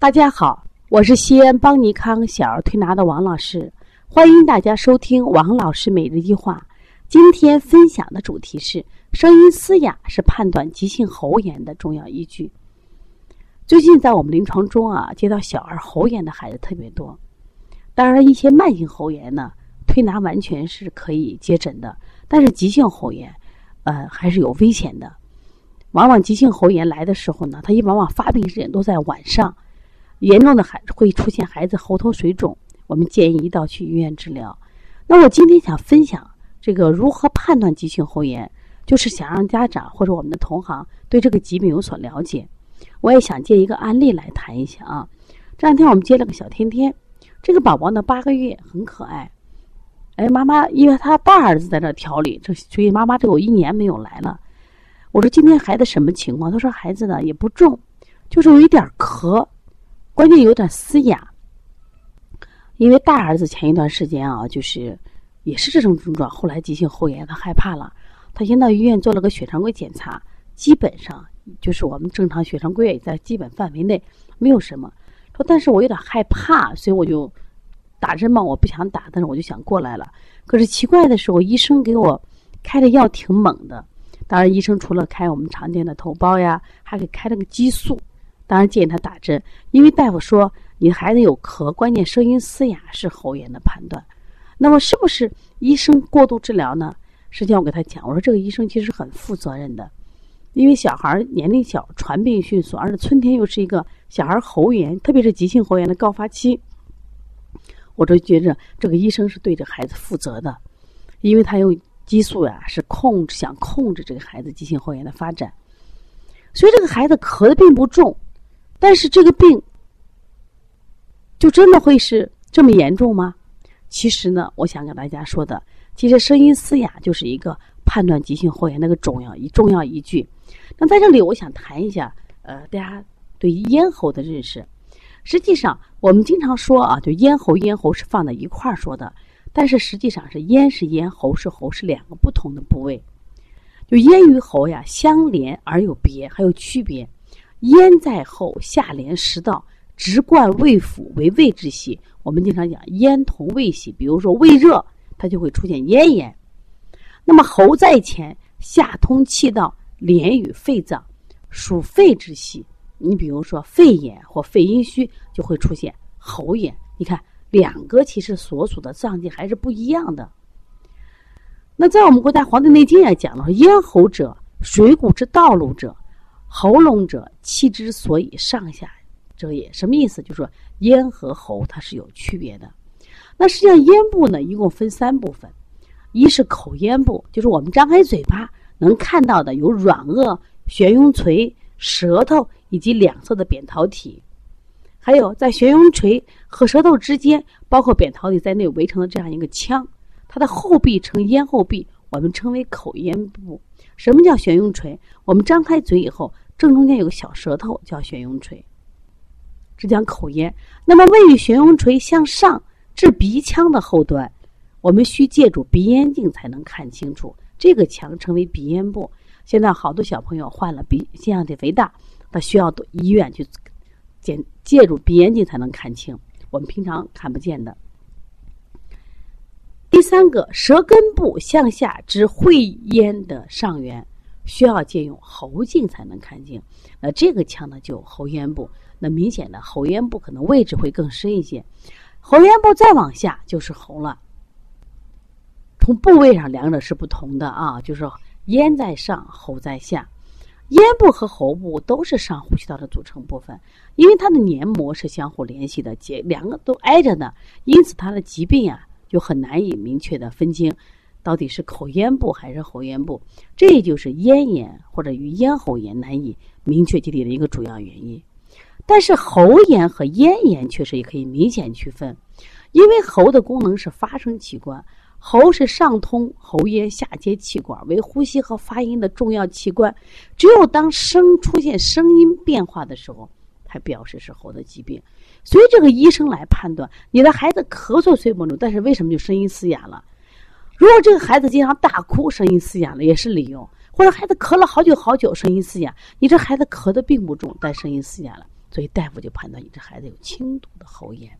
大家好，我是西安邦尼康小儿推拿的王老师，欢迎大家收听王老师每日一话。今天分享的主题是：声音嘶哑是判断急性喉炎的重要依据。最近在我们临床中啊，接到小儿喉炎的孩子特别多。当然，一些慢性喉炎呢，推拿完全是可以接诊的，但是急性喉炎，呃，还是有危险的。往往急性喉炎来的时候呢，它一往往发病时间都在晚上，严重的孩会出现孩子喉头水肿，我们建议一道去医院治疗。那我今天想分享这个如何判断急性喉炎，就是想让家长或者我们的同行对这个疾病有所了解。我也想借一个案例来谈一下啊。这两天我们接了个小天天，这个宝宝呢八个月，很可爱。哎，妈妈，因为他大儿子在这调理，这所以妈妈这有一年没有来了。我说今天孩子什么情况？他说孩子呢也不重，就是有一点咳，关键有点嘶哑。因为大儿子前一段时间啊，就是也是这种症状，后来急性喉炎，他害怕了，他先到医院做了个血常规检查，基本上就是我们正常血常规在基本范围内，没有什么。说但是我有点害怕，所以我就打针嘛，我不想打，但是我就想过来了。可是奇怪的是，我，医生给我开的药挺猛的。当然，医生除了开我们常见的头孢呀，还给开了个激素。当然建议他打针，因为大夫说你孩子有咳，关键声音嘶哑是喉炎的判断。那么是不是医生过度治疗呢？实际上我给他讲，我说这个医生其实很负责任的，因为小孩年龄小，传病迅速，而且春天又是一个小孩喉炎，特别是急性喉炎的高发期。我就觉着这个医生是对这孩子负责的，因为他用。激素呀，是控制想控制这个孩子急性喉炎的发展，所以这个孩子咳的并不重，但是这个病就真的会是这么严重吗？其实呢，我想跟大家说的，其实声音嘶哑就是一个判断急性喉炎的一个重要一重要依据。那在这里，我想谈一下，呃，大家对咽喉的认识。实际上，我们经常说啊，就咽喉咽喉是放在一块儿说的。但是实际上是咽是咽，喉是喉，是两个不同的部位。就咽与喉呀，相连而有别，还有区别。咽在后，下连食道，直贯胃腑，为胃之系。我们经常讲咽同胃系，比如说胃热，它就会出现咽炎。那么喉在前，下通气道，连与肺脏，属肺之系。你比如说肺炎或肺阴虚，就会出现喉炎。你看。两个其实所属的脏器还是不一样的。那在我们国家《黄帝内经》也讲了，咽喉者，水谷之道路者；喉咙者，气之所以上下者也。什么意思？就是说咽和喉它是有区别的。那实际上咽部呢，一共分三部分：一是口咽部，就是我们张开嘴巴能看到的，有软腭、悬雍垂、舌头以及两侧的扁桃体。还有在悬雍垂和舌头之间，包括扁桃体在内围成的这样一个腔，它的后壁呈咽后壁，我们称为口咽部。什么叫悬雍垂？我们张开嘴以后，正中间有个小舌头，叫悬雍垂。这讲口咽。那么位于悬雍垂向上至鼻腔的后端，我们需借助鼻咽镜才能看清楚。这个腔称为鼻咽部。现在好多小朋友患了鼻腺样体肥大，他需要到医院去。检借助鼻咽镜才能看清，我们平常看不见的。第三个，舌根部向下至会咽的上缘，需要借用喉镜才能看清。那这个腔呢，就喉咽部。那明显的喉咽部可能位置会更深一些，喉咽部再往下就是喉了。从部位上，两者是不同的啊，就是咽在上，喉在下。咽部和喉部都是上呼吸道的组成部分，因为它的黏膜是相互联系的，结两个都挨着的，因此它的疾病啊就很难以明确的分清，到底是口咽部还是喉咽部，这就是咽炎或者与咽喉炎难以明确界定的一个主要原因。但是喉炎和咽炎确实也可以明显区分，因为喉的功能是发声器官。喉是上通喉咽、下接气管，为呼吸和发音的重要器官。只有当声出现声音变化的时候，才表示是喉的疾病。所以，这个医生来判断你的孩子咳嗽虽不重，但是为什么就声音嘶哑了？如果这个孩子经常大哭，声音嘶哑了也是理由；或者孩子咳了好久好久，声音嘶哑，你这孩子咳的并不重，但声音嘶哑了，所以大夫就判断你这孩子有轻度的喉炎。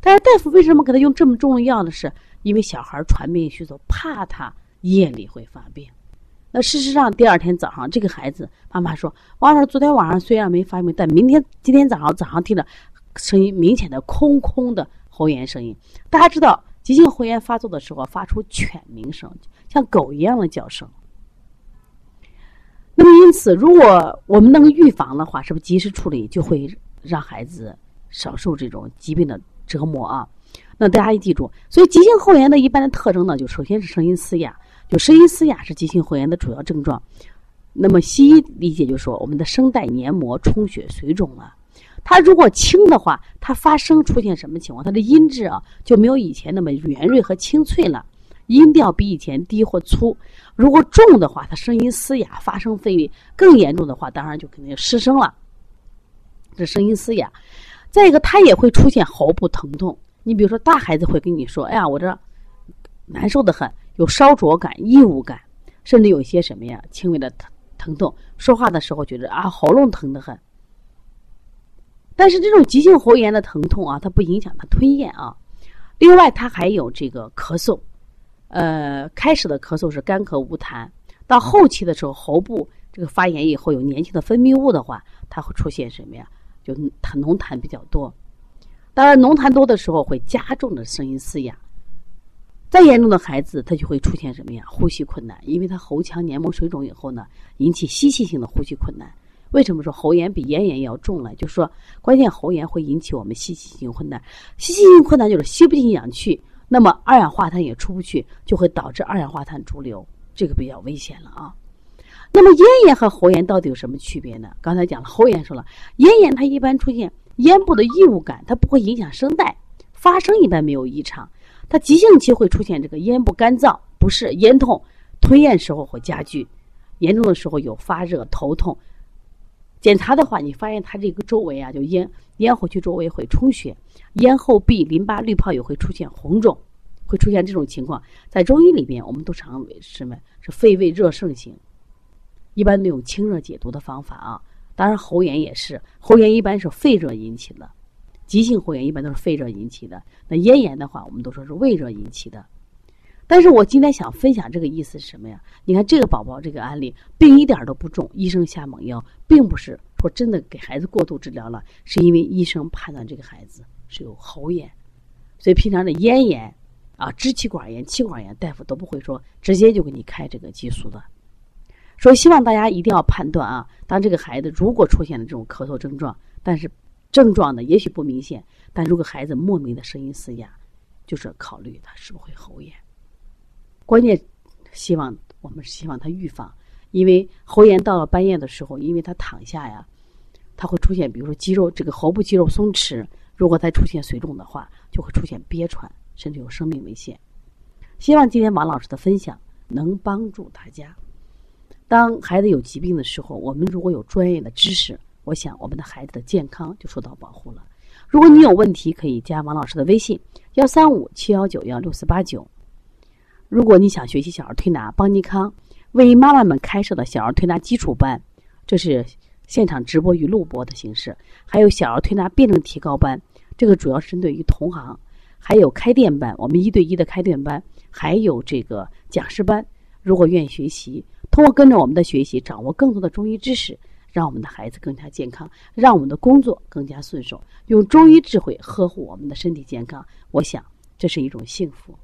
但是大夫为什么给他用这么重的药呢？是因为小孩传病迅速，怕他夜里会发病。那事实上，第二天早上，这个孩子妈妈说：“王老师，昨天晚上虽然没发病，但明天今天早上早上听着声音明显的空空的喉炎声音。大家知道，急性喉炎发作的时候发出犬鸣声，像狗一样的叫声。那么因此，如果我们能预防的话，是不是及时处理就会让孩子少受这种疾病的折磨啊？那大家一记住，所以急性喉炎的一般的特征呢，就首先是声音嘶哑。就声音嘶哑是急性喉炎的主要症状，那么西医理解就说我们的声带黏膜充血水肿了。它如果轻的话，它发声出现什么情况？它的音质啊就没有以前那么圆润和清脆了，音调比以前低或粗。如果重的话，它声音嘶哑，发声费力；更严重的话，当然就肯定失声了。这声音嘶哑，再一个，它也会出现喉部疼痛。你比如说，大孩子会跟你说：“哎呀，我这难受的很。”有烧灼感、异物感，甚至有些什么呀，轻微的疼疼痛。说话的时候觉得啊，喉咙疼得很。但是这种急性喉炎的疼痛啊，它不影响他吞咽啊。另外，他还有这个咳嗽，呃，开始的咳嗽是干咳无痰，到后期的时候，喉部这个发炎以后有粘性的分泌物的话，它会出现什么呀？就痰浓痰比较多。当然，浓痰多的时候会加重的声音嘶哑。再严重的孩子，他就会出现什么呀？呼吸困难，因为他喉腔黏膜水肿以后呢，引起吸气性的呼吸困难。为什么说喉炎比咽炎要重呢？就是说，关键喉炎会引起我们吸气性困难，吸气性困难就是吸不进氧气，那么二氧化碳也出不去，就会导致二氧化碳潴留，这个比较危险了啊。那么咽炎和喉炎到底有什么区别呢？刚才讲了，喉炎说了，咽炎它一般出现咽部的异物感，它不会影响声带，发声一般没有异常。它急性期会出现这个咽部干燥、不适、咽痛，吞咽时候会加剧，严重的时候有发热、头痛。检查的话，你发现它这个周围啊，就咽咽喉区周围会充血，咽后壁淋巴滤泡也会出现红肿，会出现这种情况。在中医里边，我们都常为什么？是肺胃热盛型，一般都用清热解毒的方法啊。当然，喉炎也是，喉炎一般是肺热引起的。急性喉炎一般都是肺热引起的，那咽炎的话，我们都说是胃热引起的。但是我今天想分享这个意思是什么呀？你看这个宝宝这个案例，病一点都不重，医生下猛药，并不是说真的给孩子过度治疗了，是因为医生判断这个孩子是有喉炎，所以平常的咽炎啊、支气管炎、气管炎，大夫都不会说直接就给你开这个激素的。所以希望大家一定要判断啊，当这个孩子如果出现了这种咳嗽症状，但是。症状呢，也许不明显，但如果孩子莫名的声音嘶哑，就是考虑他是不是会喉炎。关键希望我们是希望他预防，因为喉炎到了半夜的时候，因为他躺下呀，他会出现，比如说肌肉这个喉部肌肉松弛，如果再出现水肿的话，就会出现憋喘，甚至有生命危险。希望今天王老师的分享能帮助大家。当孩子有疾病的时候，我们如果有专业的知识。我想，我们的孩子的健康就受到保护了。如果你有问题，可以加王老师的微信：幺三五七幺九幺六四八九。如果你想学习小儿推拿，邦尼康为妈妈们开设的小儿推拿基础班，这是现场直播与录播的形式；还有小儿推拿辩证提高班，这个主要针对于同行；还有开店班，我们一对一的开店班；还有这个讲师班。如果愿意学习，通过跟着我们的学习，掌握更多的中医知识。让我们的孩子更加健康，让我们的工作更加顺手，用中医智慧呵护我们的身体健康，我想这是一种幸福。